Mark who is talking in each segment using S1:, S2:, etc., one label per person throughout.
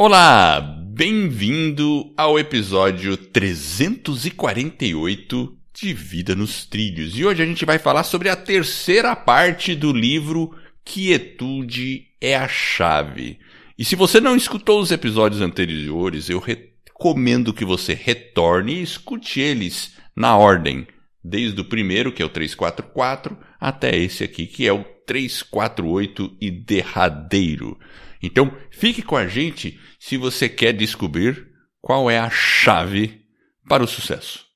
S1: Olá, bem-vindo ao episódio 348 de Vida nos Trilhos. E hoje a gente vai falar sobre a terceira parte do livro Quietude é a Chave. E se você não escutou os episódios anteriores, eu recomendo que você retorne e escute eles na ordem, desde o primeiro, que é o 344, até esse aqui, que é o 348 e derradeiro. Então, fique com a gente se você quer descobrir qual é a chave para o sucesso.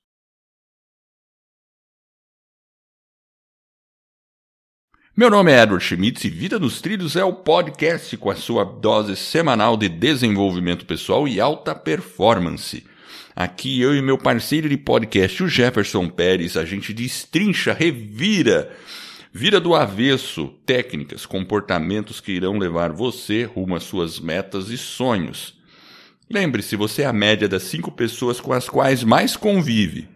S1: Meu nome é Edward Schmitz e Vida nos Trilhos é o podcast com a sua dose semanal de desenvolvimento pessoal e alta performance. Aqui eu e meu parceiro de podcast, o Jefferson Pérez, a gente destrincha, revira Vira do avesso técnicas, comportamentos que irão levar você rumo às suas metas e sonhos. Lembre-se, você é a média das cinco pessoas com as quais mais convive.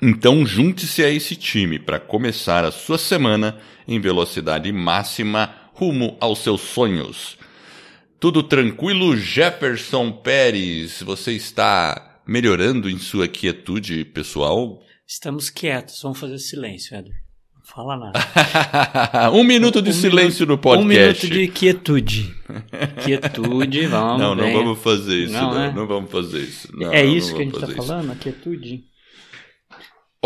S1: Então junte-se a esse time para começar a sua semana em velocidade máxima rumo aos seus sonhos. Tudo tranquilo, Jefferson Pérez? Você está melhorando em sua quietude pessoal?
S2: Estamos quietos, vamos fazer silêncio, Edward fala
S1: nada. um minuto de um silêncio minuto, no podcast.
S2: Um minuto de quietude. Quietude, vamos.
S1: Não, não vamos fazer isso. Não, não, né? não vamos fazer isso. Não,
S2: é isso que a gente está falando, a quietude.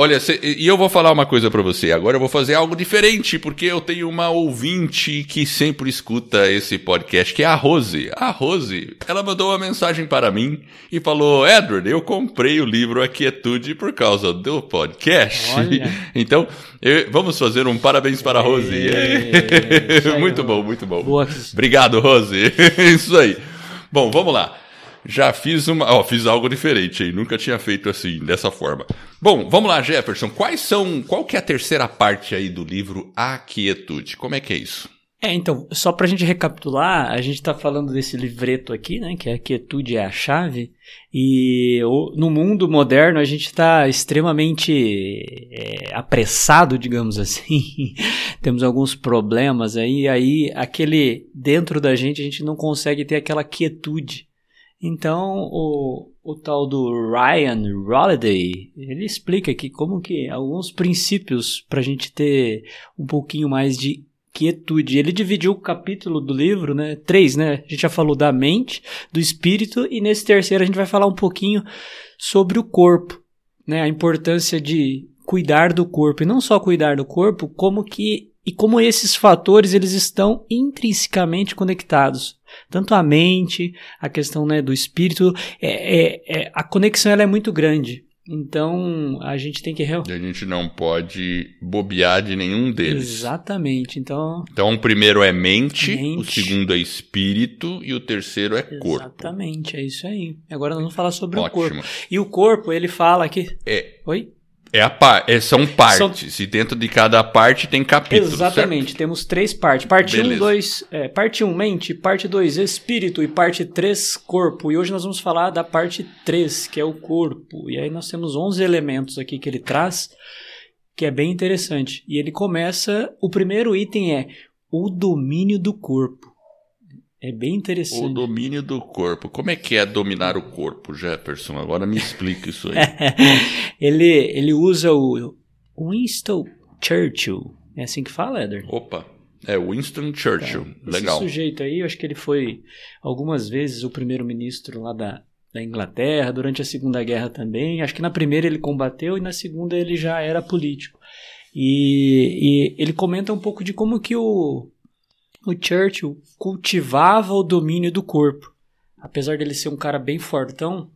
S1: Olha, cê, e eu vou falar uma coisa para você. Agora eu vou fazer algo diferente, porque eu tenho uma ouvinte que sempre escuta esse podcast, que é a Rose. A Rose, ela mandou uma mensagem para mim e falou: Edward, eu comprei o livro A Quietude por causa do podcast. Olha. Então, eu, vamos fazer um parabéns para a Rose. É, muito bom, muito bom. Boa. Obrigado, Rose. Isso aí. Bom, vamos lá. Já fiz uma. Ó, fiz algo diferente aí. Nunca tinha feito assim, dessa forma. Bom, vamos lá, Jefferson. Quais são. Qual que é a terceira parte aí do livro A Quietude? Como é que é isso?
S2: É, então, só pra gente recapitular, a gente tá falando desse livreto aqui, né, que é a quietude é a chave, e no mundo moderno a gente tá extremamente é, apressado, digamos assim, temos alguns problemas aí, aí aquele, dentro da gente a gente não consegue ter aquela quietude, então, o, o tal do Ryan Holiday, ele explica aqui como que alguns princípios para a gente ter um pouquinho mais de quietude. Ele dividiu o capítulo do livro, né? Três, né? A gente já falou da mente, do espírito, e nesse terceiro a gente vai falar um pouquinho sobre o corpo, né? A importância de cuidar do corpo. E não só cuidar do corpo, como que e como esses fatores eles estão intrinsecamente conectados tanto a mente, a questão né, do espírito, é, é, é, a conexão ela é muito grande. Então a gente tem que
S1: a gente não pode bobear de nenhum deles.
S2: Exatamente. Então.
S1: Então o primeiro é mente, mente. o segundo é espírito e o terceiro é corpo.
S2: Exatamente, é isso aí. Agora nós vamos falar sobre Ótimo. o corpo. E o corpo ele fala que.
S1: É. Oi. É a par, é, são partes. São... E dentro de cada parte tem capítulo.
S2: Exatamente.
S1: Certo?
S2: Temos três partes. Parte 1, um, 2. É, parte 1, um, mente. Parte 2, espírito. E parte 3, corpo. E hoje nós vamos falar da parte 3, que é o corpo. E aí nós temos 11 elementos aqui que ele traz, que é bem interessante. E ele começa. O primeiro item é o domínio do corpo. É bem interessante.
S1: O domínio do corpo. Como é que é dominar o corpo, Jefferson? Agora me explica isso aí.
S2: ele, ele usa o Winston Churchill. É assim que fala, Eder?
S1: Opa. É Winston Churchill. É. Legal.
S2: Esse sujeito aí, eu acho que ele foi algumas vezes o primeiro-ministro lá da, da Inglaterra, durante a Segunda Guerra também. Acho que na primeira ele combateu e na segunda ele já era político. E, e ele comenta um pouco de como que o, o Churchill cultivava o domínio do corpo, apesar dele ser um cara bem fortão.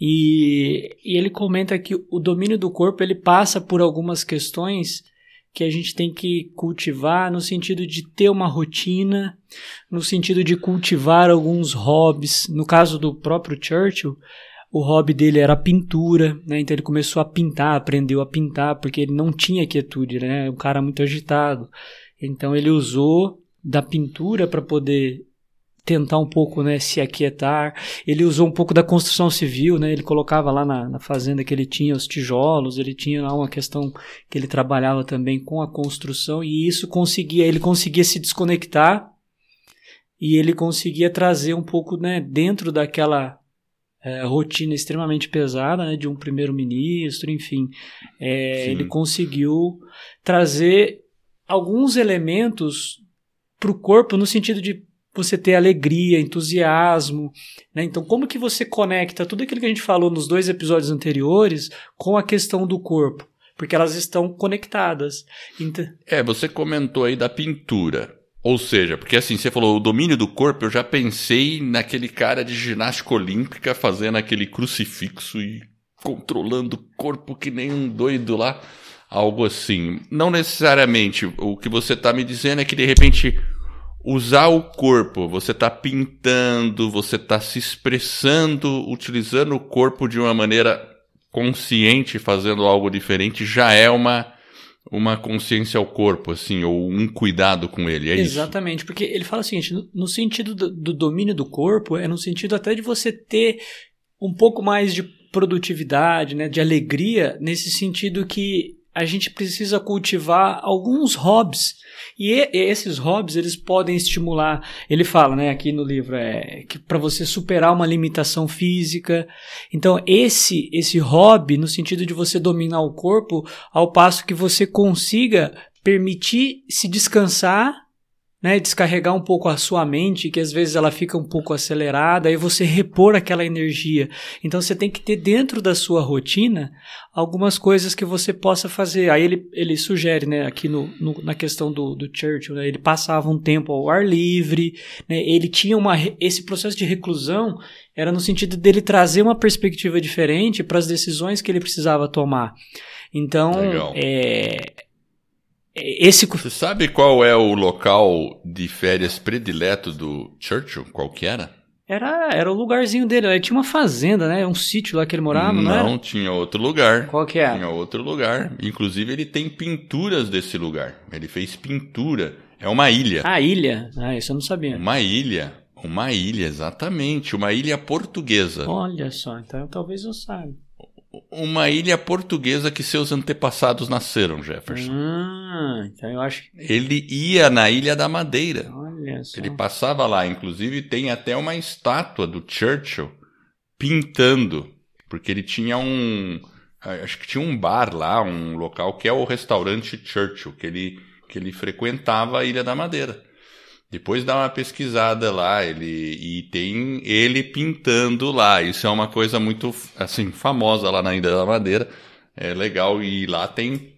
S2: E, e ele comenta que o domínio do corpo ele passa por algumas questões que a gente tem que cultivar no sentido de ter uma rotina, no sentido de cultivar alguns hobbies. No caso do próprio Churchill, o hobby dele era pintura, né? Então ele começou a pintar, aprendeu a pintar, porque ele não tinha quietude, né? Um cara muito agitado. Então ele usou da pintura para poder tentar um pouco né, se aquietar. Ele usou um pouco da construção civil, né? Ele colocava lá na, na, fazenda que ele tinha os tijolos, ele tinha lá uma questão que ele trabalhava também com a construção e isso conseguia, ele conseguia se desconectar e ele conseguia trazer um pouco né, dentro daquela é, rotina extremamente pesada né, de um primeiro-ministro, enfim. É, ele conseguiu trazer alguns elementos para o corpo no sentido de você ter alegria, entusiasmo. Né? Então, como que você conecta tudo aquilo que a gente falou nos dois episódios anteriores com a questão do corpo? Porque elas estão conectadas.
S1: Então... É, você comentou aí da pintura. Ou seja, porque assim, você falou o domínio do corpo, eu já pensei naquele cara de ginástica olímpica fazendo aquele crucifixo e controlando o corpo que nem um doido lá. Algo assim. Não necessariamente. O que você está me dizendo é que de repente usar o corpo, você está pintando, você está se expressando, utilizando o corpo de uma maneira consciente, fazendo algo diferente, já é uma uma consciência ao corpo, assim, ou um cuidado com ele, é
S2: Exatamente,
S1: isso?
S2: porque ele fala o seguinte, no, no sentido do, do, domínio do corpo, é no sentido até de você ter um pouco mais de produtividade, né, de alegria, nesse sentido que a gente precisa cultivar alguns hobbies. E, esses hobbies, eles podem estimular, ele fala, né, aqui no livro, é que para você superar uma limitação física. Então, esse esse hobby no sentido de você dominar o corpo ao passo que você consiga permitir se descansar né, descarregar um pouco a sua mente, que às vezes ela fica um pouco acelerada, e você repor aquela energia. Então você tem que ter dentro da sua rotina algumas coisas que você possa fazer. Aí ele, ele sugere, né, aqui no, no na questão do, do Churchill, né, ele passava um tempo ao ar livre, né, ele tinha uma, esse processo de reclusão era no sentido dele trazer uma perspectiva diferente para as decisões que ele precisava tomar. Então, é, esse...
S1: Você sabe qual é o local de férias predileto do Churchill? Qual que era?
S2: Era, era o lugarzinho dele. Ele tinha uma fazenda, né? Um sítio lá que ele morava, não,
S1: não era? tinha outro lugar.
S2: Qual que é?
S1: Tinha outro lugar. Inclusive, ele tem pinturas desse lugar. Ele fez pintura. É uma ilha.
S2: Ah, ilha? Ah, isso eu não sabia.
S1: Uma ilha. Uma ilha, exatamente. Uma ilha portuguesa.
S2: Olha só, então talvez eu saiba
S1: uma ilha portuguesa que seus antepassados nasceram, Jefferson.
S2: Ah, então eu acho.
S1: Ele ia na Ilha da Madeira.
S2: Olha só.
S1: Ele passava lá, inclusive tem até uma estátua do Churchill pintando, porque ele tinha um, acho que tinha um bar lá, um local que é o restaurante Churchill, que ele que ele frequentava a Ilha da Madeira. Depois dá uma pesquisada lá, ele e tem ele pintando lá. Isso é uma coisa muito assim famosa lá na Ilha da Madeira. É legal e lá tem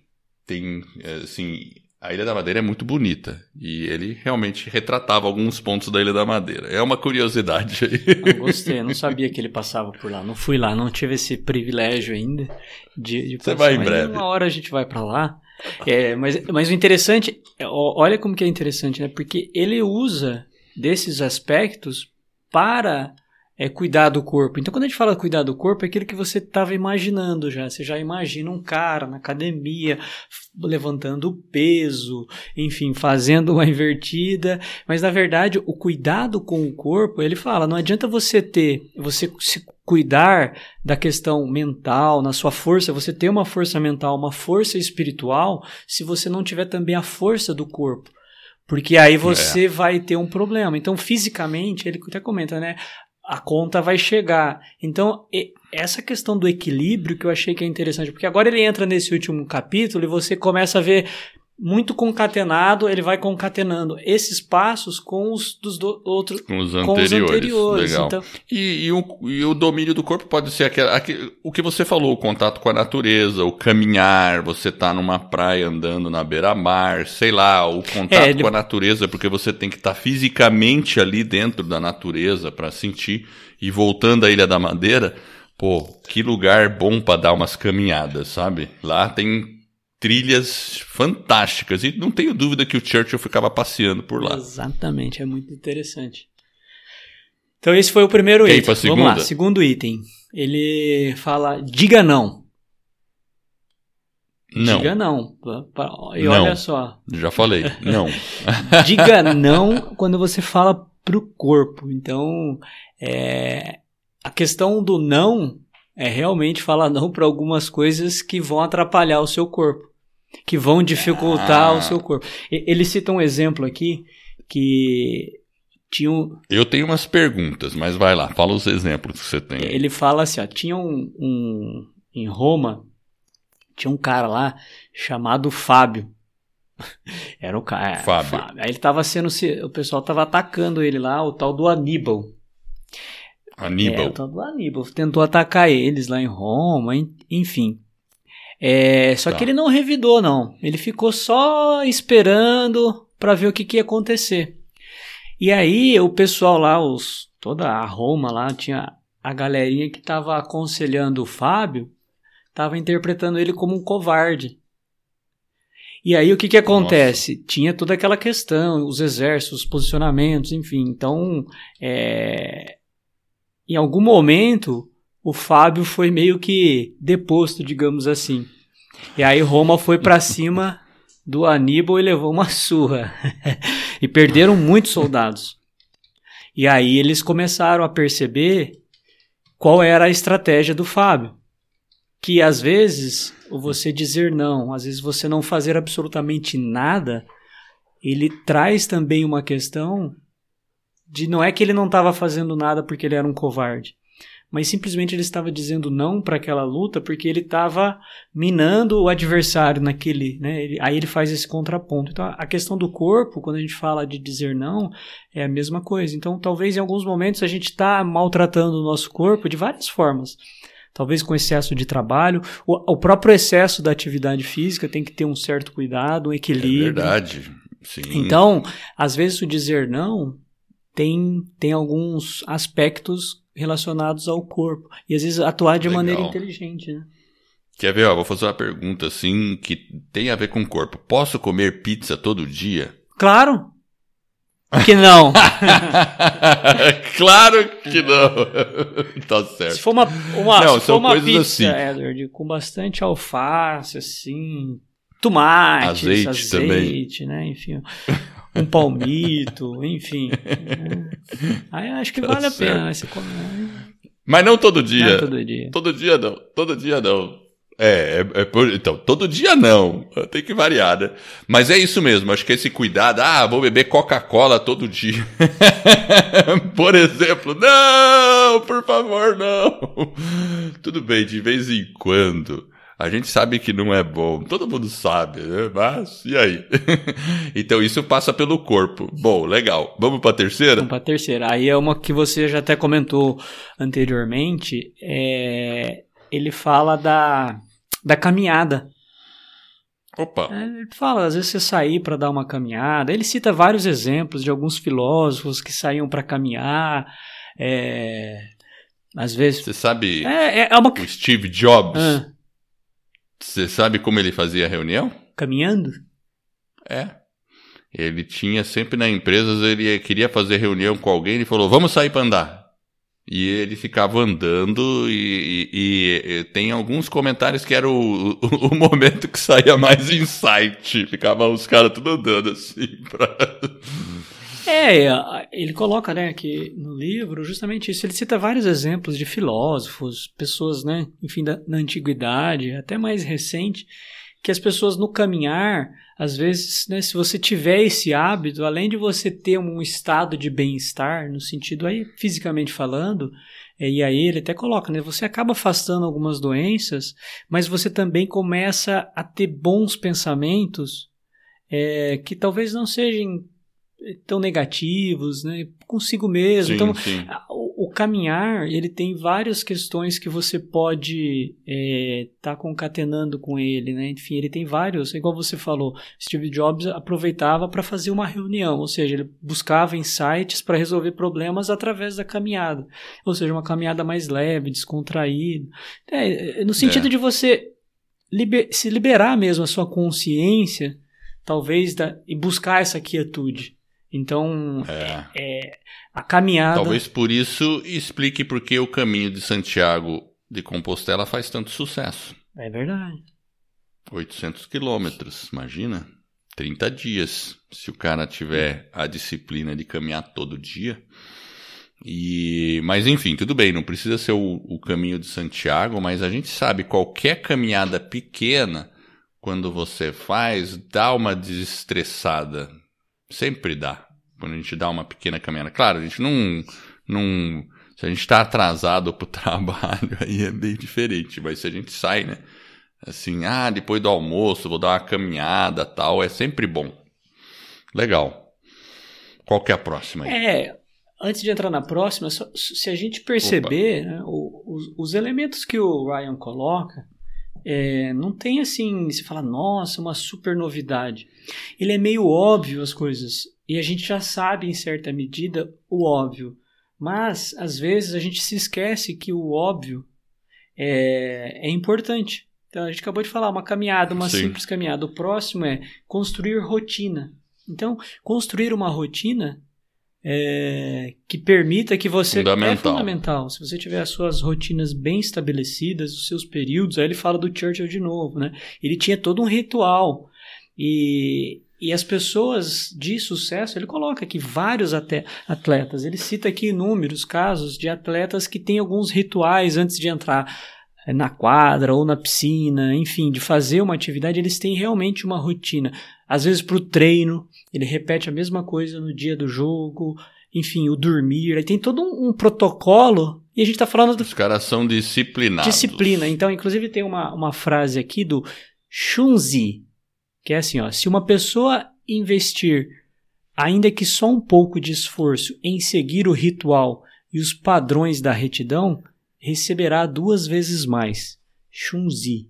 S1: tem assim a Ilha da Madeira é muito bonita e ele realmente retratava alguns pontos da Ilha da Madeira. É uma curiosidade aí.
S2: Eu gostei, eu não sabia que ele passava por lá. Não fui lá, não tive esse privilégio ainda de, de
S1: Você vai em breve.
S2: Uma hora a gente vai para lá. É, mas, mas o interessante, é, olha como que é interessante, né? Porque ele usa desses aspectos para é, cuidar do corpo. Então, quando a gente fala cuidar do corpo, é aquilo que você estava imaginando já. Você já imagina um cara na academia levantando peso, enfim, fazendo uma invertida. Mas na verdade, o cuidado com o corpo, ele fala, não adianta você ter, você se cuidar da questão mental, na sua força, você ter uma força mental, uma força espiritual, se você não tiver também a força do corpo. Porque aí você é. vai ter um problema. Então, fisicamente, ele até comenta, né? A conta vai chegar. Então, essa questão do equilíbrio que eu achei que é interessante, porque agora ele entra nesse último capítulo e você começa a ver muito concatenado, ele vai concatenando esses passos com os dos do, outros
S1: com os anteriores. Com os anteriores. Legal. Então, e, e, o, e o domínio do corpo pode ser aquele, aquele, o que você falou, o contato com a natureza, o caminhar, você tá numa praia andando na beira-mar, sei lá, o contato é, ele... com a natureza, porque você tem que estar tá fisicamente ali dentro da natureza para sentir. E voltando à Ilha da Madeira, pô, que lugar bom para dar umas caminhadas, sabe? Lá tem trilhas fantásticas. E não tenho dúvida que o Churchill ficava passeando por lá.
S2: Exatamente, é muito interessante. Então esse foi o primeiro Quer item. Vamos lá, segundo item. Ele fala diga não.
S1: Não.
S2: Diga não. E não. olha só.
S1: Já falei, não.
S2: diga não quando você fala pro corpo. Então, é, a questão do não é realmente falar não para algumas coisas que vão atrapalhar o seu corpo que vão dificultar ah. o seu corpo. Ele cita um exemplo aqui que tinha um,
S1: Eu tenho umas perguntas, mas vai lá, fala os exemplos que você tem.
S2: ele fala assim, ó, tinha um, um em Roma, tinha um cara lá chamado Fábio. Era o cara.
S1: Fábio.
S2: Aí ele tava sendo. se- O pessoal tava atacando ele lá, o tal do Aníbal. É,
S1: Aníbal.
S2: o tal do Aníbal. Tentou atacar eles lá em Roma, en- enfim. É, só
S1: Tá.
S2: que ele não revidou, não. Ele ficou só esperando pra ver o que, que ia acontecer. E aí o pessoal lá, os, toda a Roma lá, tinha a galerinha que tava aconselhando o Fábio, tava interpretando ele como um covarde. E aí o que que acontece? Tinha toda aquela questão, os exércitos, os posicionamentos, enfim. Então, é, em algum momento, o Fábio foi meio que deposto, digamos assim. E aí Roma foi pra cima do Aníbal e levou uma surra. e perderam muitos soldados. E aí eles começaram a perceber qual era a estratégia do Fábio. Que às vezes, você dizer não, às vezes você não fazer absolutamente nada, ele traz também uma questão de não é que ele não estava fazendo nada porque ele era um covarde, mas simplesmente ele estava dizendo não para aquela luta porque ele estava minando o adversário naquele, né? Ele- aí ele faz esse contraponto. Então a questão do corpo, quando a gente fala de dizer não, é a mesma coisa. Então talvez em alguns momentos a gente está maltratando o nosso corpo de várias formas. Talvez com excesso de trabalho, o, o próprio excesso da atividade física tem que ter um certo cuidado, um
S1: É
S2: equilíbrio.
S1: verdade. Sim.
S2: Então, às vezes o dizer não tem, tem alguns aspectos relacionados ao corpo. E às vezes atuar de
S1: Legal.
S2: maneira inteligente, né?
S1: Quer ver? Ó, vou fazer uma pergunta assim que tem a ver com o corpo. Posso comer pizza todo dia?
S2: Claro que não.
S1: claro que não. tá
S2: se
S1: certo.
S2: for uma, uma,
S1: Não,
S2: se for uma pizza,
S1: assim.
S2: Edward, com bastante alface, assim, tomate,
S1: Azeite
S2: azeite, né? Enfim, um palmito, enfim. Aí acho que
S1: Tá
S2: vale a
S1: certo.
S2: pena. né? Você come, né?
S1: Mas não todo
S2: Não
S1: dia.
S2: é todo dia.
S1: Todo dia não. Todo dia não. É, é, é por- então, todo dia não. Tem que variar, né? Mas é isso mesmo. Acho que esse cuidado. Ah, vou beber Coca-Cola todo dia. por exemplo. Não, por favor, não. Tudo bem, de vez em quando. A gente sabe que não é bom. Todo mundo sabe, né? Mas, e aí? então, isso passa pelo corpo. Bom, legal. Vamos pra terceira?
S2: Vamos para a terceira. Aí é uma que você já até comentou anteriormente. é, ele fala da, da caminhada.
S1: Opa.
S2: É, Ele fala, às vezes você sair para dar uma caminhada. Ele cita vários exemplos de alguns filósofos que saíam para caminhar. é, às vezes.
S1: Você sabe
S2: É, é- é uma.
S1: o Steve Jobs?
S2: Ah,
S1: Você sabe como ele fazia a reunião?
S2: caminhando?
S1: É. Ele tinha sempre na empresa, ele queria fazer reunião com alguém, ele falou, vamos sair para andar. E ele ficava andando e, e- e tem alguns comentários que era o, o, o momento que saía mais insight. Ficava os caras tudo andando assim pra...
S2: É, a- ele coloca, né, aqui no livro justamente isso. Ele cita vários exemplos de filósofos, pessoas, né, enfim, da, na antiguidade, até mais recente, que as pessoas no caminhar, às vezes, né, se você tiver esse hábito, além de você ter um estado de bem-estar, no sentido aí, fisicamente falando, é, e aí ele até coloca, né, você acaba afastando algumas doenças, mas você também começa a ter bons pensamentos é, que talvez não sejam tão negativos, né? Consigo mesmo.
S1: Sim,
S2: então,
S1: sim.
S2: o, o caminhar, ele tem várias questões que você pode estar concatenando com ele, né? Enfim, ele tem vários, igual você falou, Steve Jobs aproveitava para fazer uma reunião, ou seja, ele buscava insights para resolver problemas através da caminhada, ou seja, uma caminhada mais leve, descontraída, É, é, no sentido
S1: É.
S2: de você liber- se liberar mesmo a sua consciência, talvez, da, e buscar essa quietude. Então,
S1: É.
S2: a caminhada.
S1: Talvez por isso explique por que o caminho de Santiago de Compostela faz tanto sucesso.
S2: É verdade.
S1: 800 quilômetros, imagina? 30 dias, se o cara tiver a disciplina de caminhar todo dia. E, mas enfim, tudo bem, não precisa ser o, o caminho de Santiago, mas a gente sabe qualquer caminhada pequena, quando você faz, dá uma desestressada. Sempre dá. quando a gente dá uma pequena caminhada. Claro, a gente não. não se a gente está atrasado para o trabalho, aí é bem diferente. Mas se a gente sai, né? Assim, ah, depois do almoço, vou dar uma caminhada tal, é sempre bom. Legal. Qual que é a próxima aí?
S2: É, antes de entrar na próxima, se a gente perceber né, os, os, elementos que o Ryan coloca, é, não tem assim, se fala, nossa, uma super novidade. Ele é meio óbvio as coisas, e a gente já sabe em certa medida o óbvio. Mas, às vezes, a gente se esquece que o óbvio é, é importante. Então, a gente acabou de falar, uma caminhada, uma Sim. simples caminhada. O próximo é construir rotina. Então, construir uma rotina é, que permita que você.
S1: Fundamental.
S2: É fundamental. Se você tiver as suas rotinas bem estabelecidas, os seus períodos, aí ele fala do Churchill de novo, né? Ele tinha todo um ritual. E, e as pessoas de sucesso, ele coloca aqui vários atletas. Ele cita aqui inúmeros casos de atletas que têm alguns rituais antes de entrar é, na quadra ou na piscina, enfim, de fazer uma atividade, eles têm realmente uma rotina. Às vezes para o treino, ele repete a mesma coisa no dia do jogo, enfim, o dormir, aí tem todo um, um protocolo e a gente está falando... Do...
S1: Os caras são disciplinados.
S2: Disciplina. Então, inclusive tem uma, uma frase aqui do Shunzi, que é assim, ó, se uma pessoa investir, ainda que só um pouco de esforço, em seguir o ritual e os padrões da retidão, receberá duas vezes mais. Shunzi.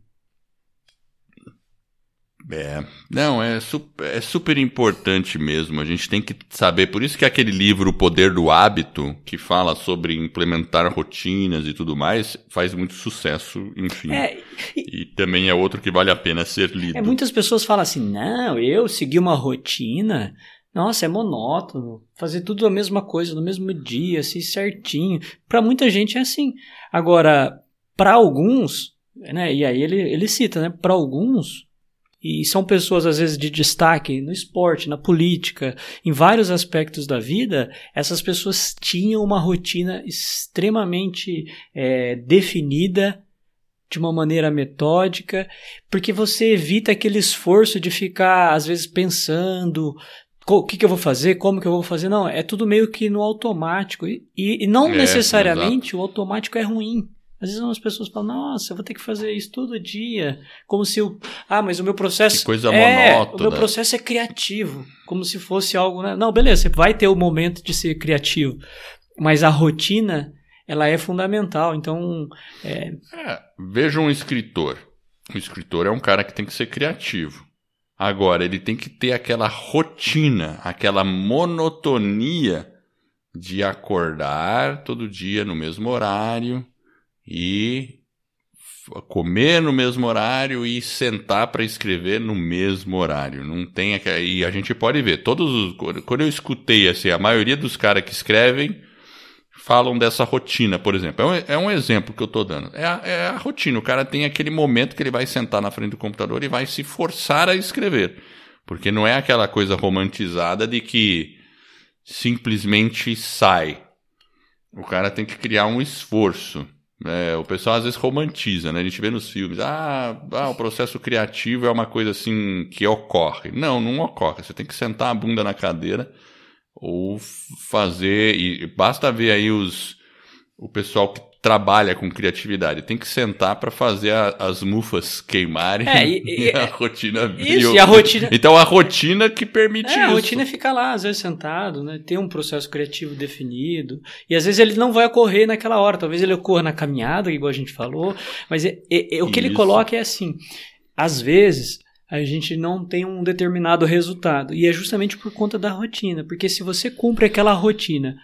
S1: É, não, é super, é super importante mesmo. A gente tem que saber. Por isso que aquele livro, O Poder do Hábito, que fala sobre implementar rotinas e tudo mais, faz muito sucesso, enfim. É, e, e, também é outro que vale a pena ser lido.
S2: É, muitas pessoas falam assim: não, eu segui uma rotina. Nossa, é monótono. Fazer tudo a mesma coisa no mesmo dia, assim, certinho. Para muita gente é assim. Agora, para alguns, né, e aí ele, ele cita, né, para alguns, e são pessoas às vezes de destaque no esporte, na política, em vários aspectos da vida, essas pessoas tinham uma rotina extremamente é, definida, de uma maneira metódica, porque você evita aquele esforço de ficar, às vezes, pensando, o que, que, eu vou fazer, como que eu vou fazer. Não, é tudo meio que no automático. E, e não é, necessariamente exato. o automático é ruim. Às vezes as pessoas falam, nossa, eu vou ter que fazer isso todo dia. Como se o. Ah, mas o meu processo.
S1: Que coisa
S2: é,
S1: monótona.
S2: O meu processo é criativo. Como se fosse algo. Né? Não, beleza, você vai ter o momento de ser criativo. Mas a rotina, ela é fundamental. Então. É...
S1: É, veja um escritor. O escritor é um cara que tem que ser criativo. Agora, ele tem que ter aquela rotina, aquela monotonia de acordar todo dia no mesmo horário e comer no mesmo horário e sentar para escrever no mesmo horário. Não tem e a gente pode ver todos os quando eu escutei assim, a maioria dos caras que escrevem falam dessa rotina, por exemplo. É um, é um exemplo que eu estou dando. É a, é a, rotina. O cara tem aquele momento que ele vai sentar na frente do computador e vai se forçar a escrever. Porque não é aquela coisa romantizada de que simplesmente sai. O cara tem que criar um esforço. É, o pessoal às vezes romantiza, né? A gente vê nos filmes, ah, ah, o processo criativo é uma coisa assim que ocorre. Não, não ocorre. Você tem que sentar a bunda na cadeira ou fazer e basta ver aí os o pessoal que trabalha com criatividade. Tem que sentar para fazer a, as mufas queimarem
S2: é, e, e,
S1: a rotina
S2: isso, e a rotina
S1: então a rotina que permite é, isso.
S2: a rotina é ficar lá às vezes sentado né? Ter um processo criativo definido. E às vezes ele não vai ocorrer naquela hora. Talvez ele ocorra na caminhada igual a gente falou. Mas é, é, é o que isso. ele coloca é assim às vezes a gente não tem um determinado resultado. E é justamente por conta da rotina. Porque se você cumpre aquela rotina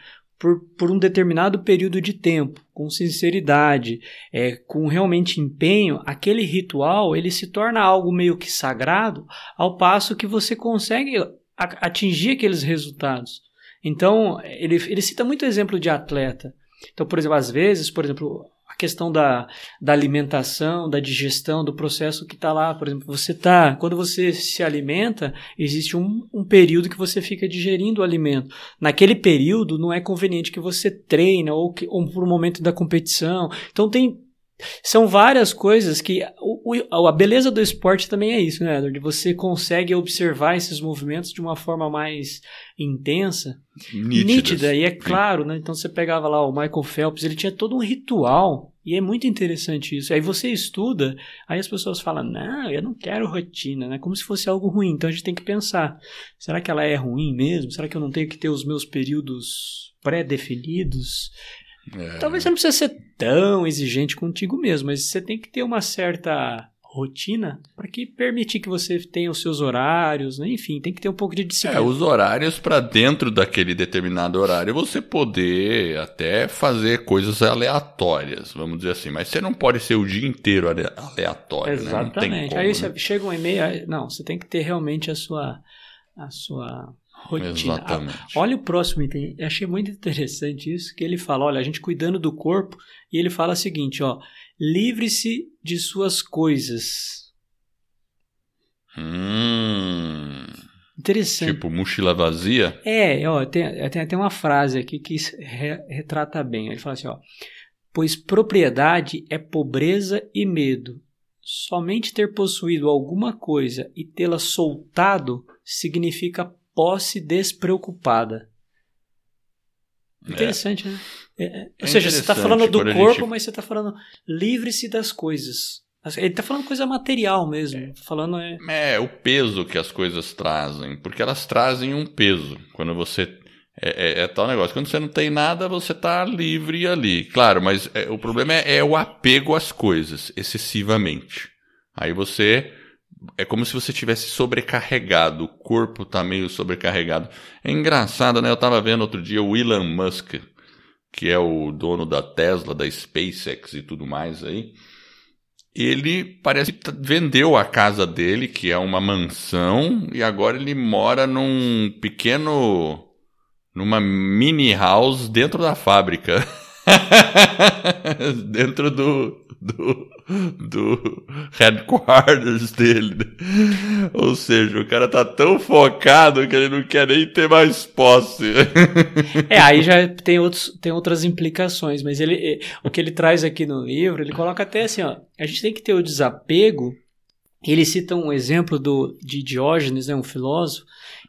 S2: por, por um determinado período de tempo, com sinceridade, é, com realmente empenho, aquele ritual ele se torna algo meio que sagrado, ao passo que você consegue atingir aqueles resultados. Então, ele, ele cita muito exemplo de atleta. Então, por exemplo, às vezes, por exemplo, a questão da, da alimentação, da digestão, do processo que está lá. Por exemplo, você tá. Quando você se alimenta, existe um, um período que você fica digerindo o alimento. Naquele período, não é conveniente que você treine ou, que, ou por um momento da competição. Então tem são várias coisas que. O, o, a beleza do esporte também é isso, né, Edward? Você consegue observar esses movimentos de uma forma mais intensa,
S1: Nítidas.
S2: nítida. E é claro, né? Então você pegava lá o Michael Phelps, ele tinha todo um ritual. E é muito interessante isso. Aí você estuda, aí as pessoas falam, não, eu não quero rotina, né? Como se fosse algo ruim. Então a gente tem que pensar, será que ela é ruim mesmo? Será que eu não tenho que ter os meus períodos pré-definidos?
S1: É.
S2: Talvez você não precisa ser tão exigente contigo mesmo, mas você tem que ter uma certa rotina para que permitir que você tenha os seus horários, né? enfim, tem que ter um pouco de
S1: É,
S2: disciplina.
S1: os horários para dentro daquele determinado horário você poder até fazer coisas aleatórias, vamos dizer assim, mas você não pode ser o dia inteiro ale- aleatório, né?
S2: Exatamente.
S1: como,
S2: Aí
S1: né?
S2: você chega um e-mail, não, você tem que ter realmente a sua a sua rotina.
S1: Exatamente.
S2: Ah, Olha o próximo item. Eu achei muito interessante isso, que ele fala, olha, a gente cuidando do corpo, e ele fala o seguinte, ó, livre-se de suas coisas.
S1: Hum,
S2: Interessante.
S1: tipo mochila vazia?
S2: É, ó, tem, tem até uma frase aqui que re- retrata bem. Ele fala assim, ó, pois propriedade é pobreza e medo. Somente ter possuído alguma coisa e tê-la soltado significa posse despreocupada. Interessante, né? É, é, ou
S1: É
S2: seja, você está falando do corpo,
S1: gente-
S2: mas você está falando livre-se das coisas. Ele está falando coisa material mesmo. Falando é,
S1: É, o peso que as coisas trazem, porque elas trazem um peso. Quando você. É, é- é tal negócio. Quando você não tem nada, você tá livre ali. Claro, mas é, o problema é, é o apego às coisas, excessivamente. Aí você. É como se você tivesse sobrecarregado, o corpo tá meio sobrecarregado. É engraçado, né? Eu tava vendo outro dia o Elon Musk, que é o dono da Tesla, da SpaceX e tudo mais aí ele parece que t- vendeu a casa dele, que é uma mansão, e agora ele mora num pequeno. numa mini house dentro da fábrica. dentro do. Do. do headquarters dele. Ou seja, o cara tá tão focado que ele não quer nem ter mais posse.
S2: É, aí já tem, outros, tem outras implicações, mas ele, eh, o que ele traz aqui no livro, ele coloca até assim, ó, a gente tem que ter o desapego. Ele cita um exemplo do, de Diógenes, né, um filósofo,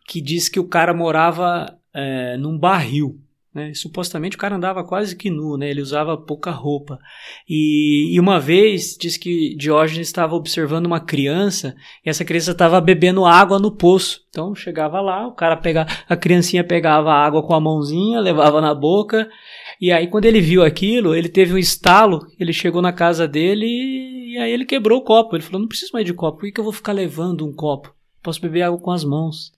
S2: que diz que o cara morava eh, num barril. Né? Supostamente o cara andava quase que nu, né? ele usava pouca roupa. E, e uma vez diz que Diógenes estava observando uma criança e essa criança estava bebendo água no poço. Então chegava lá, o cara pegava, a criancinha pegava a água com a mãozinha, levava na boca. E aí quando ele viu aquilo, ele teve um estalo, ele chegou na casa dele e, e aí ele quebrou o copo. Ele falou: "Não preciso mais de copo, por que, que eu vou ficar levando um copo? Posso beber água com as mãos".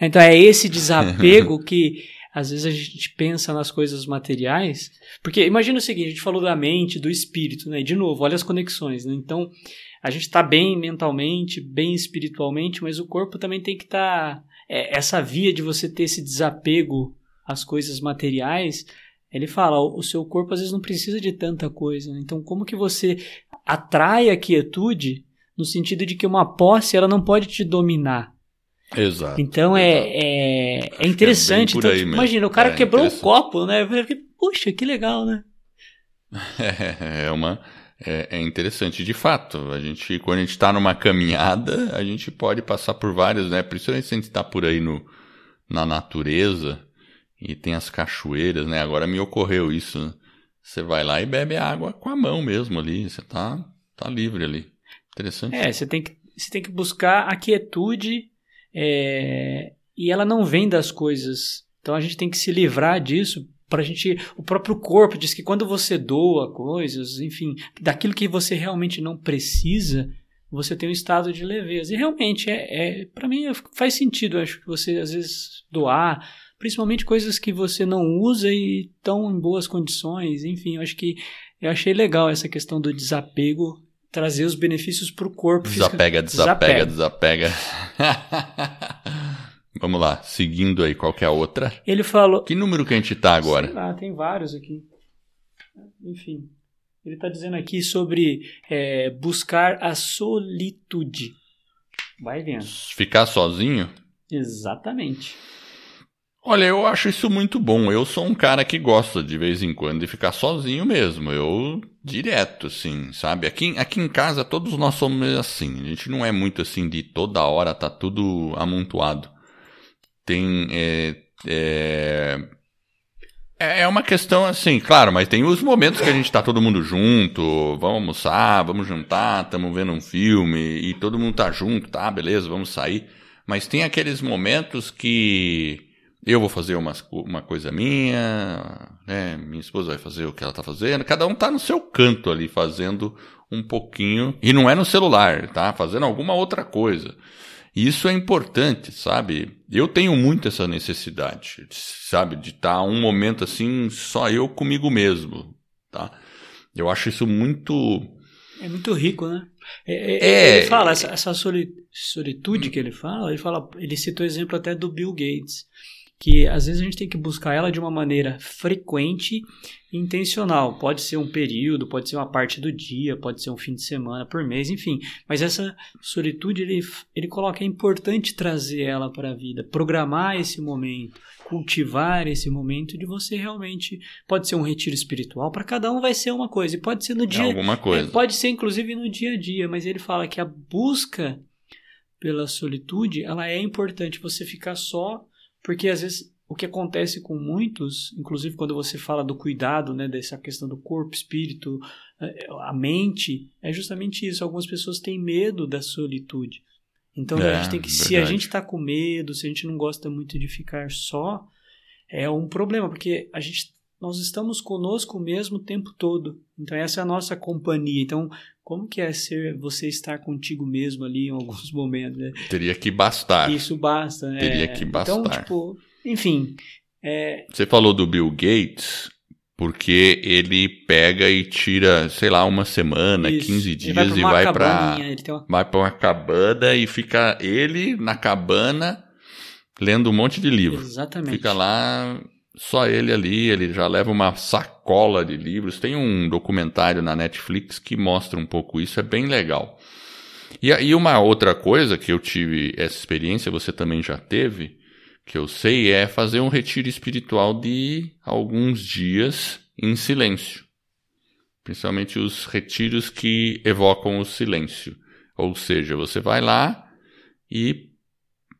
S2: Então é esse desapego que às vezes a gente pensa nas coisas materiais, porque imagina o seguinte, a gente falou da mente, do espírito, né? E de novo, olha as conexões, né? Então, a gente está bem mentalmente, bem espiritualmente, mas o corpo também tem que estar. é, essa via de você ter esse desapego às coisas materiais, ele fala, o o seu corpo às vezes não precisa de tanta coisa. né? Então, como que você atrai a quietude no sentido de que uma posse ela não pode te dominar?
S1: Exato.
S2: Então
S1: exato.
S2: é, é, é
S1: é
S2: interessante.
S1: por
S2: Então, tipo, imagina, o cara
S1: É
S2: quebrou um
S1: interessante.
S2: copo, né? Puxa, que legal, né?
S1: É uma é, é interessante de fato. A gente quando a gente está numa caminhada, a gente pode passar por várias, né? Principalmente se a gente está por aí no na natureza e tem as cachoeiras, né? Agora me ocorreu isso. né? Você vai lá e bebe água com a mão mesmo ali. Você tá tá livre ali. Interessante.
S2: É, você tem que, você tem que buscar a quietude é, e ela não vem das coisas. Então a gente tem que se livrar disso para a gente. O próprio corpo diz que quando você doa coisas, enfim, daquilo que você realmente não precisa, você tem um estado de leveza. E realmente é, é para mim faz sentido. Acho que você às vezes doar, principalmente coisas que você não usa e estão em boas condições. Enfim, eu acho que eu achei legal essa questão do desapego trazer os benefícios para o corpo.
S1: Desapega, desapega, desapega. Vamos lá, seguindo aí, qual é a outra?
S2: Ele falou.
S1: Que número que a gente tá agora?
S2: Lá, tem vários aqui. Enfim. Ele está dizendo aqui sobre é, buscar a solitude. Vai vendo.
S1: Ficar sozinho?
S2: Exatamente.
S1: Olha, eu acho isso muito bom. Eu sou um cara que gosta de vez em quando de ficar sozinho mesmo. Eu direto, assim, sabe? Aqui, aqui em casa todos nós somos assim. A gente não é muito assim de toda hora tá tudo amontoado. Tem. É, é, é, é uma questão assim, claro, mas tem os momentos que a gente tá todo mundo junto, vamos almoçar, vamos jantar, estamos vendo um filme e todo mundo tá junto, tá, beleza, vamos sair. Mas tem aqueles momentos que eu vou fazer uma, uma coisa minha, né? minha esposa vai fazer o que ela está fazendo, cada um está no seu canto ali fazendo um pouquinho, e não é no celular, tá? Fazendo alguma outra coisa. E isso é importante, sabe? Eu tenho muito essa necessidade, sabe? De estar tá um momento assim, só eu comigo mesmo, tá? Eu acho isso muito.
S2: É muito rico, né? É, é, é ele fala, essa, essa solitude que ele fala, ele fala, ele citou o exemplo até do Bill Gates que às vezes a gente tem que buscar ela de uma maneira frequente e intencional. Pode ser um período, pode ser uma parte do dia, pode ser um fim de semana, por mês, enfim. Mas essa solitude, ele, ele coloca, é importante trazer ela para a vida, programar esse momento, cultivar esse momento de você realmente. Pode ser um retiro espiritual, para cada um vai ser uma coisa, e pode ser no dia.
S1: Alguma coisa.
S2: É, pode ser inclusive no dia a dia, mas ele fala que a busca pela solitude, ela é importante. Você ficar só porque às vezes o que acontece com muitos, inclusive quando você fala do cuidado, né, dessa questão do corpo, espírito, eh, a mente, é justamente isso. Algumas pessoas têm medo da solitude. Então é, a gente tem que, se a gente está com medo, se a gente não gosta muito de ficar só, é um problema, porque a gente nós estamos conosco mesmo o tempo todo. Então essa é a nossa companhia. Então como que é ser você estar contigo mesmo ali em alguns momentos? Né?
S1: Teria que bastar.
S2: Isso basta. Né?
S1: Teria que bastar.
S2: Então tipo, enfim. É...
S1: Você falou do Bill Gates. Porque ele pega e tira, sei lá, uma semana, Isso. 15 dias e vai para uma... vai para uma cabana e fica ele na cabana lendo um monte de livros.
S2: Exatamente.
S1: Fica lá só ele ali, ele já leva uma sacola de livros. Tem um documentário na Netflix que mostra um pouco isso, é bem legal. E aí uma outra coisa que eu tive essa experiência, você também já teve, que eu sei, é fazer um retiro espiritual de alguns dias em silêncio. Principalmente os retiros que evocam o silêncio. Ou seja, você vai lá e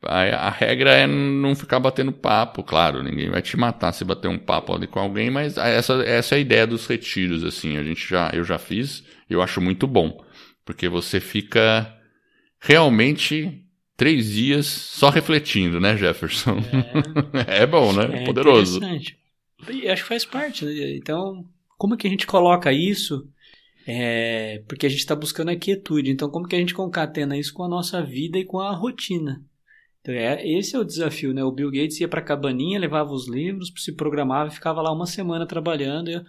S1: a, a, regra é não ficar batendo papo, claro, ninguém vai te matar se bater um papo ali com alguém, mas essa, essa é a ideia dos retiros, assim, a gente já, eu já fiz, eu acho muito bom, porque você fica realmente três dias só refletindo, né, Jefferson? É, é bom, né? É Poderoso.
S2: Interessante. E acho que faz parte, né? então, como é que a gente coloca isso? É, porque a gente está buscando a quietude, então como que a gente concatena isso com a nossa vida e com a rotina? Então, é, esse é o desafio, né? O Bill Gates ia para a cabaninha, levava os livros, se programava e ficava lá uma semana trabalhando.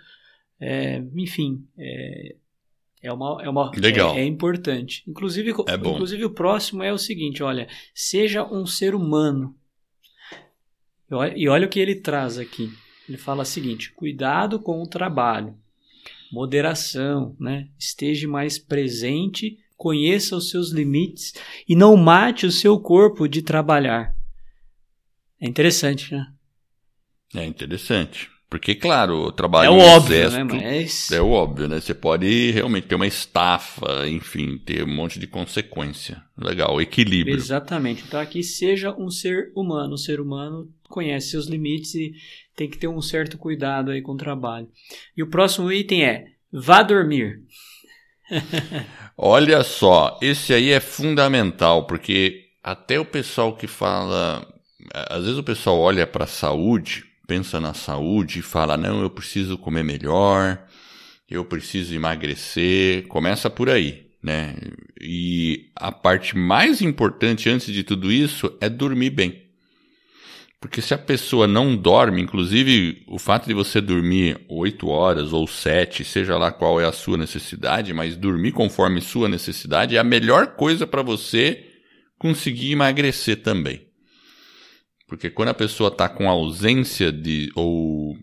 S2: É, enfim, é, é uma, é uma
S1: Legal.
S2: É, é, importante. Inclusive, é inclusive o próximo é o seguinte, olha, seja um ser humano. E olha o que ele traz aqui. Ele fala o seguinte: cuidado com o trabalho, moderação, né? Esteja mais presente conheça os seus limites e não mate o seu corpo de trabalhar. É interessante, né?
S1: É interessante. Porque, claro, o trabalho
S2: é o óbvio, né? Mas...
S1: É o óbvio, né? Você pode realmente ter uma estafa, enfim, ter um monte de consequência. Legal, equilíbrio.
S2: Exatamente. Então aqui seja um ser humano. O ser humano conhece seus limites e tem que ter um certo cuidado aí com o trabalho. E o próximo item é vá dormir.
S1: Olha só, esse aí é fundamental, porque até o pessoal que fala. Às vezes o pessoal olha para a saúde, pensa na saúde e fala: não, eu preciso comer melhor, eu preciso emagrecer. Começa por aí, né? E a parte mais importante antes de tudo isso é dormir bem. Porque se a pessoa não dorme, inclusive o fato de você dormir 8 horas ou 7, seja lá qual é a sua necessidade, mas dormir conforme sua necessidade é a melhor coisa para você conseguir emagrecer também. Porque quando a pessoa está com ausência de ou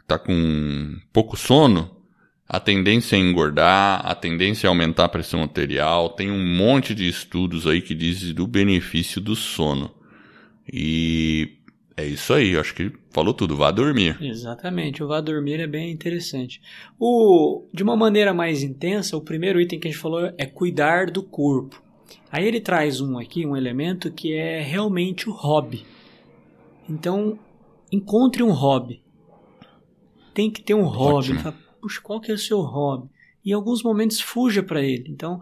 S1: está com pouco sono, a tendência é engordar, a tendência é aumentar a pressão arterial. Tem um monte de estudos aí que dizem do benefício do sono. E É isso aí, acho que falou tudo. Vá dormir.
S2: Exatamente, o vá dormir é bem interessante. O, de uma maneira mais intensa, o primeiro item que a gente falou é cuidar do corpo. Aí ele traz um aqui, um elemento que é realmente o hobby. Então, encontre um hobby. Tem que ter um hobby. Fala, Puxa, qual que é o seu hobby? E em alguns momentos fuja para ele. Então,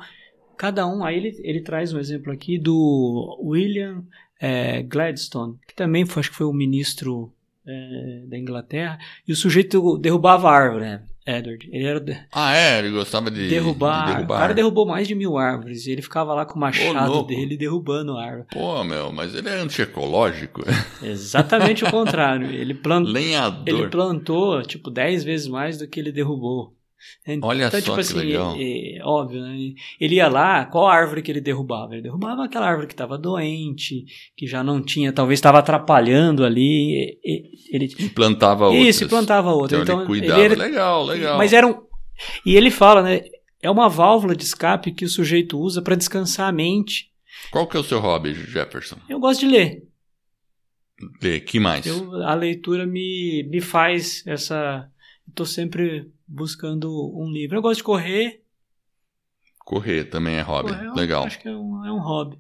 S2: cada um. Aí ele, ele traz um exemplo aqui do William é, Gladstone, que também foi, acho que foi o ministro é, da Inglaterra, e o sujeito derrubava árvore, né? Edward. Ele era.
S1: Ah, é? Ele gostava de
S2: derrubar.
S1: De derrubar.
S2: O cara derrubou mais de mil árvores. E ele ficava lá com o machado dele derrubando a árvore.
S1: Pô, meu, mas ele é antiecológico.
S2: Exatamente o contrário. Ele, plant...
S1: Lenhador.
S2: ele plantou, tipo, dez vezes mais do que ele derrubou.
S1: Olha então, só tipo que assim, legal.
S2: É, é, óbvio, né? Ele ia lá, qual árvore que ele derrubava? Ele derrubava aquela árvore que estava doente, que já não tinha, talvez estava atrapalhando ali. Ele
S1: e plantava outra.
S2: Isso, plantava outra. Então,
S1: então ele cuidava. Ele era... Legal, legal.
S2: Mas era um... E ele fala, né? É uma válvula de escape que o sujeito usa para descansar a mente.
S1: Qual que é o seu hobby, Jefferson?
S2: Eu gosto de ler.
S1: Ler, que mais?
S2: Eu, a leitura me, me faz essa... Estou sempre buscando um livro. Eu gosto de correr.
S1: Correr também é hobby. Correr, Legal.
S2: Acho que é um, é um hobby.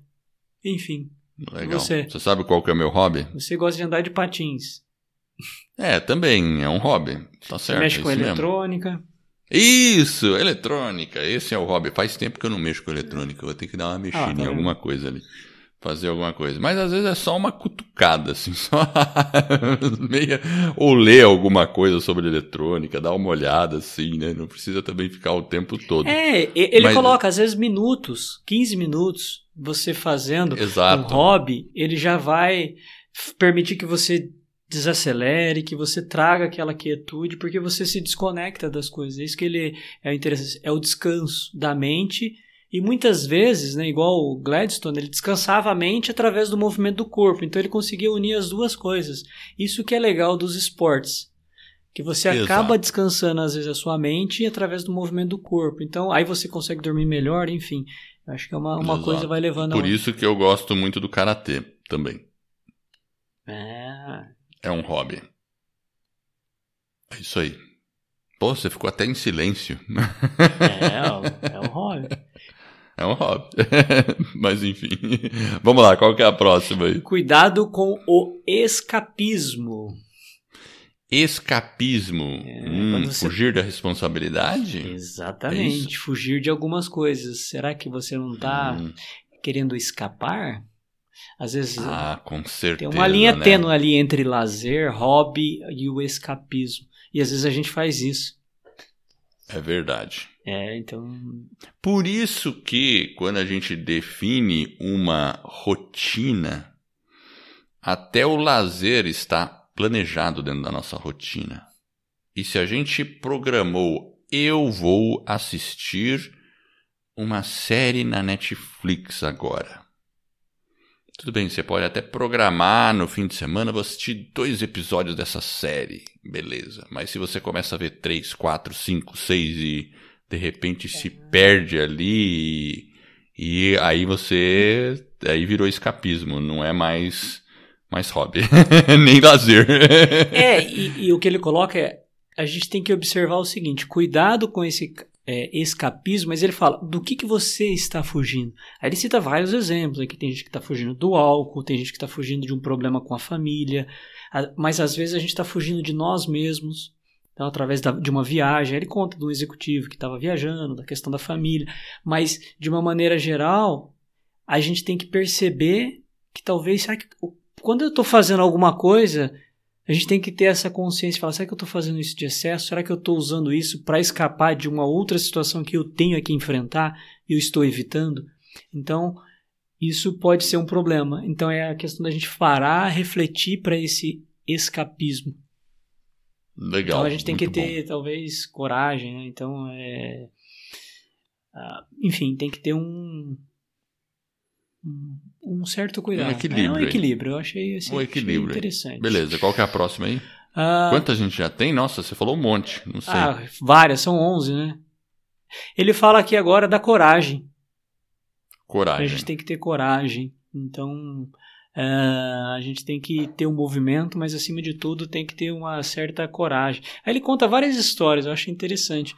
S2: Enfim.
S1: Legal. Você? você sabe qual que é o meu hobby?
S2: Você gosta de andar de patins.
S1: É, também é um hobby. Tá certo. Você
S2: mexe
S1: é
S2: com eletrônica.
S1: Mesmo. Isso, eletrônica. Esse é o hobby. Faz tempo que eu não mexo com eletrônica. Eu vou ter que dar uma mexida ah, tá em alguma coisa ali fazer alguma coisa. Mas às vezes é só uma cutucada, assim, só meia, ou ler alguma coisa sobre eletrônica, dar uma olhada, assim, né? Não precisa também ficar o tempo todo.
S2: É, ele Mas... coloca às vezes minutos, 15 minutos, você fazendo Exato. um hobby, ele já vai permitir que você desacelere, que você traga aquela quietude, porque você se desconecta das coisas. É isso que ele é interessante, é o descanso da mente e muitas vezes, né, igual o Gladstone, ele descansava a mente através do movimento do corpo. Então ele conseguia unir as duas coisas. Isso que é legal dos esportes. Que você Exato. acaba descansando, às vezes, a sua mente através do movimento do corpo. Então, aí você consegue dormir melhor, enfim. Acho que é uma, uma coisa vai levando
S1: Por a... isso que eu gosto muito do karatê também.
S2: É.
S1: É um hobby. É isso aí. Pô, você ficou até em silêncio.
S2: É, é um hobby.
S1: É um hobby. Mas enfim. Vamos lá, qual que é a próxima aí?
S2: Cuidado com o escapismo.
S1: Escapismo. É, hum, você... Fugir da responsabilidade?
S2: Exatamente. É fugir de algumas coisas. Será que você não está hum. querendo escapar? Às vezes.
S1: Ah, com certeza.
S2: Tem uma linha
S1: né?
S2: tênue ali entre lazer, hobby e o escapismo. E às vezes a gente faz isso.
S1: É verdade.
S2: É, então.
S1: Por isso que quando a gente define uma rotina, até o lazer está planejado dentro da nossa rotina. E se a gente programou, eu vou assistir uma série na Netflix agora. Tudo bem, você pode até programar no fim de semana, vou assistir dois episódios dessa série, beleza. Mas se você começa a ver três, quatro, cinco, seis e de repente se perde ali e, e aí você aí virou escapismo, não é mais mais hobby, nem lazer.
S2: é, e, e, o que ele coloca é a gente tem que observar o seguinte, cuidado com esse é, escapismo, mas ele fala do que, que você está fugindo. Aí ele cita vários exemplos, aqui tem gente que está fugindo do álcool, tem gente que está fugindo de um problema com a família, mas às vezes a gente está fugindo de nós mesmos, então, através da, de uma viagem. Ele conta do executivo que estava viajando, da questão da família. Mas, de uma maneira geral, a gente tem que perceber que talvez, será que, quando eu estou fazendo alguma coisa, a gente tem que ter essa consciência, falar, será que eu estou fazendo isso de excesso? Será que eu estou usando isso para escapar de uma outra situação que eu tenho que enfrentar e eu estou evitando? Então, isso pode ser um problema. Então, é a questão da gente parar, refletir para esse escapismo.
S1: Legal.
S2: Então a gente tem que ter,
S1: bom.
S2: talvez, coragem, né? Então, é... Uh, enfim, tem que ter um, um, certo cuidado.
S1: Um equilíbrio. É
S2: um equilíbrio, eu achei, assim,
S1: um equilíbrio
S2: achei interessante.
S1: Beleza, qual que é a próxima aí? Uh, Quantas a gente já tem? Nossa, você falou um monte, não sei. Ah,
S2: várias, são 11, né? Ele fala aqui agora da coragem.
S1: Coragem.
S2: A gente tem que ter coragem. Então, Uh, a gente tem que ter um movimento, mas acima de tudo tem que ter uma certa coragem. Aí ele conta várias histórias, eu acho interessante.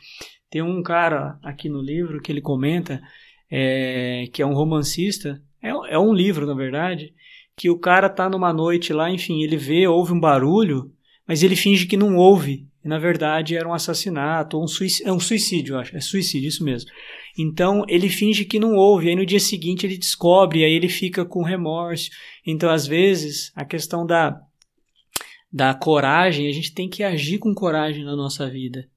S2: Tem um cara aqui no livro que ele comenta, é, que é um romancista, é, é um livro na verdade, que o cara tá numa noite lá, enfim, ele vê, ouve um barulho, mas ele finge que não ouve. E, na verdade era um assassinato, ou um suicídio, é um suicídio, eu acho. É suicídio, isso mesmo. Então ele finge que não ouve, aí no dia seguinte ele descobre, aí ele fica com remorso. Então, às vezes, a questão da, da coragem, a gente tem que agir com coragem na nossa vida.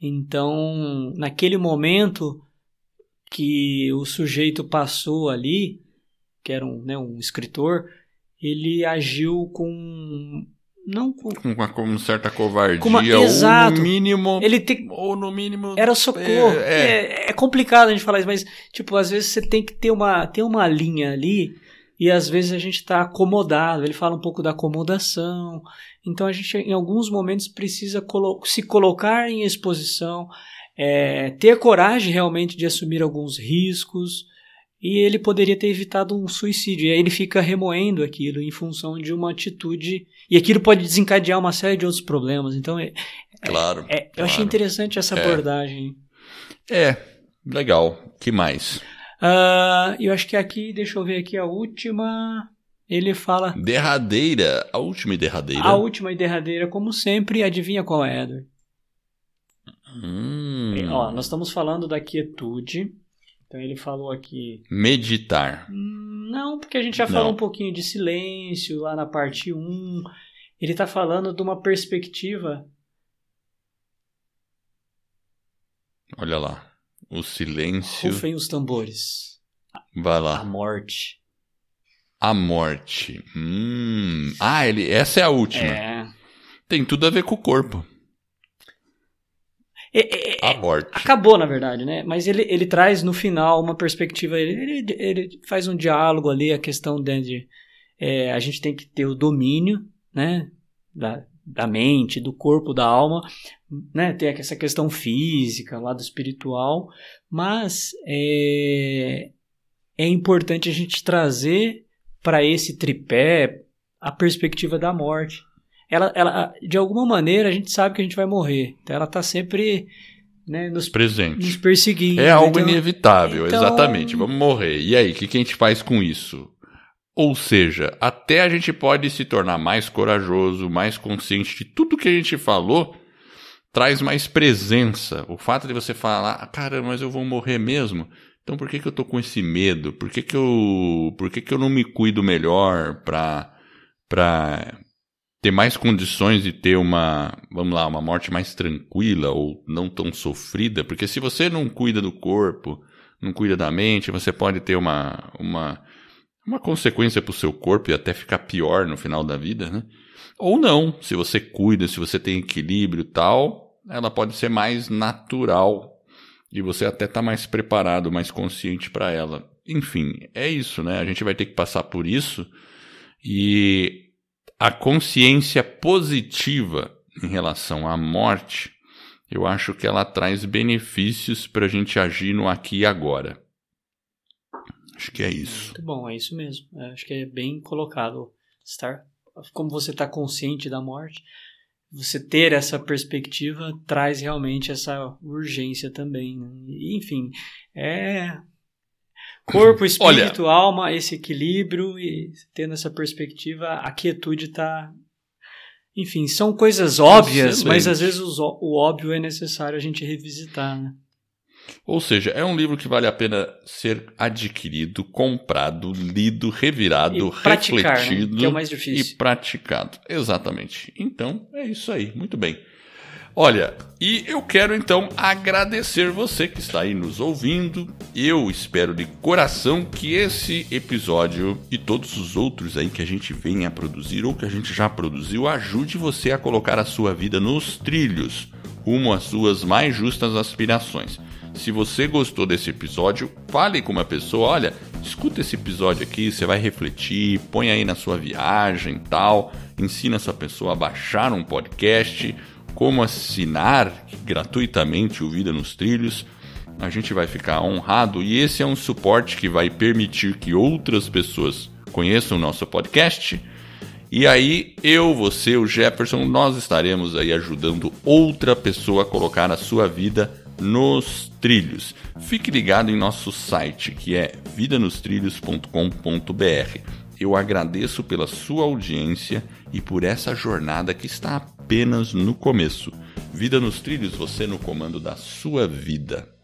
S2: Então, naquele momento que o sujeito passou ali, que era um, né, um escritor, ele agiu com não com,
S1: com uma, com certa covardia uma, exato. ou no mínimo
S2: ele te, ou no mínimo era socorro é, é. é, é complicado a gente falar isso mas tipo às vezes você tem que ter uma ter uma linha ali e às vezes a gente está acomodado. Ele fala um pouco da acomodação. Então a gente, em alguns momentos, precisa colo se colocar em exposição, é, ter coragem realmente de assumir alguns riscos. E ele poderia ter evitado um suicídio. E aí ele fica remoendo aquilo em função de uma atitude. E aquilo pode desencadear uma série de outros problemas. Então, é,
S1: claro,
S2: é,
S1: claro.
S2: eu achei interessante essa
S1: é.
S2: abordagem.
S1: É, legal. que mais?
S2: Uh, eu acho que aqui, deixa eu ver aqui a última. Ele fala.
S1: Derradeira. A última e derradeira.
S2: A última e derradeira, como sempre, adivinha qual é, Edward?
S1: Hum.
S2: Ó, nós estamos falando da quietude. Então ele falou aqui.
S1: Meditar.
S2: Não, porque a gente já Não. falou um pouquinho de silêncio lá na parte 1. Ele está falando de uma perspectiva.
S1: Olha lá. O silêncio.
S2: Rufem os tambores.
S1: Vai lá.
S2: A morte.
S1: A morte. Hum. Ah, ele, essa é a última.
S2: É.
S1: Tem tudo a ver com o corpo.
S2: É, é,
S1: a morte.
S2: Acabou, na verdade, né? Mas ele, ele traz no final uma perspectiva. Ele, ele, ele faz um diálogo ali, a questão de. É, a gente tem que ter o domínio, né? Da, da mente, do corpo, da alma, né? Tem essa questão física, lado espiritual, mas é, é importante a gente trazer para esse tripé a perspectiva da morte. Ela, ela, de alguma maneira, a gente sabe que a gente vai morrer. Então ela está sempre né, nos,
S1: Presente.
S2: nos perseguindo.
S1: É algo então, inevitável,
S2: então...
S1: exatamente. Vamos morrer. E aí, o que, que a gente faz com isso? Ou seja, até a gente pode se tornar mais corajoso, mais consciente de tudo que a gente falou, traz mais presença. O fato de você falar, ah, cara, mas eu vou morrer mesmo. Então por que, que eu tô com esse medo? Por que, que eu. Por que, que eu não me cuido melhor pra, pra ter mais condições de ter uma, vamos lá, uma morte mais tranquila ou não tão sofrida? Porque se você não cuida do corpo, não cuida da mente, você pode ter uma, uma uma consequência para o seu corpo e até ficar pior no final da vida, né? Ou não, se você cuida, se você tem equilíbrio e tal, ela pode ser mais natural e você até está mais preparado, mais consciente para ela. Enfim, é isso, né? A gente vai ter que passar por isso e a consciência positiva em relação à morte, eu acho que ela traz benefícios para a gente agir no aqui e agora. Acho que é isso.
S2: Muito bom, é isso mesmo. É, acho que é bem colocado. Estar, como você está consciente da morte, você ter essa perspectiva traz realmente essa urgência também. Né? Enfim, é corpo, espírito, Olha, alma, esse equilíbrio e tendo essa perspectiva, a quietude está enfim, são coisas óbvias, Excelente. mas às vezes o óbvio é necessário a gente revisitar, né?
S1: Ou seja, é um livro que vale a pena ser adquirido, comprado, lido, revirado, refletido
S2: né? é o
S1: e praticado. Exatamente. Então, é isso aí. Muito bem. Olha, e eu quero então agradecer você que está aí nos ouvindo. Eu espero de coração que esse episódio e todos os outros aí que a gente venha a produzir ou que a gente já produziu ajude você a colocar a sua vida nos trilhos, rumo às suas mais justas aspirações. Se você gostou desse episódio, fale com uma pessoa, olha, escuta esse episódio aqui, você vai refletir, põe aí na sua viagem, tal, ensina essa pessoa a baixar um podcast, como assinar gratuitamente o Vida nos Trilhos. A gente vai ficar honrado e esse é um suporte que vai permitir que outras pessoas conheçam o nosso podcast. E aí, eu, você, o Jefferson, nós estaremos aí ajudando outra pessoa a colocar a sua vida nos trilhos. Fique ligado em nosso site, que é vidanostrilhos.com.br. Eu agradeço pela sua audiência e por essa jornada que está apenas no começo. Vida nos trilhos, você no comando da sua vida.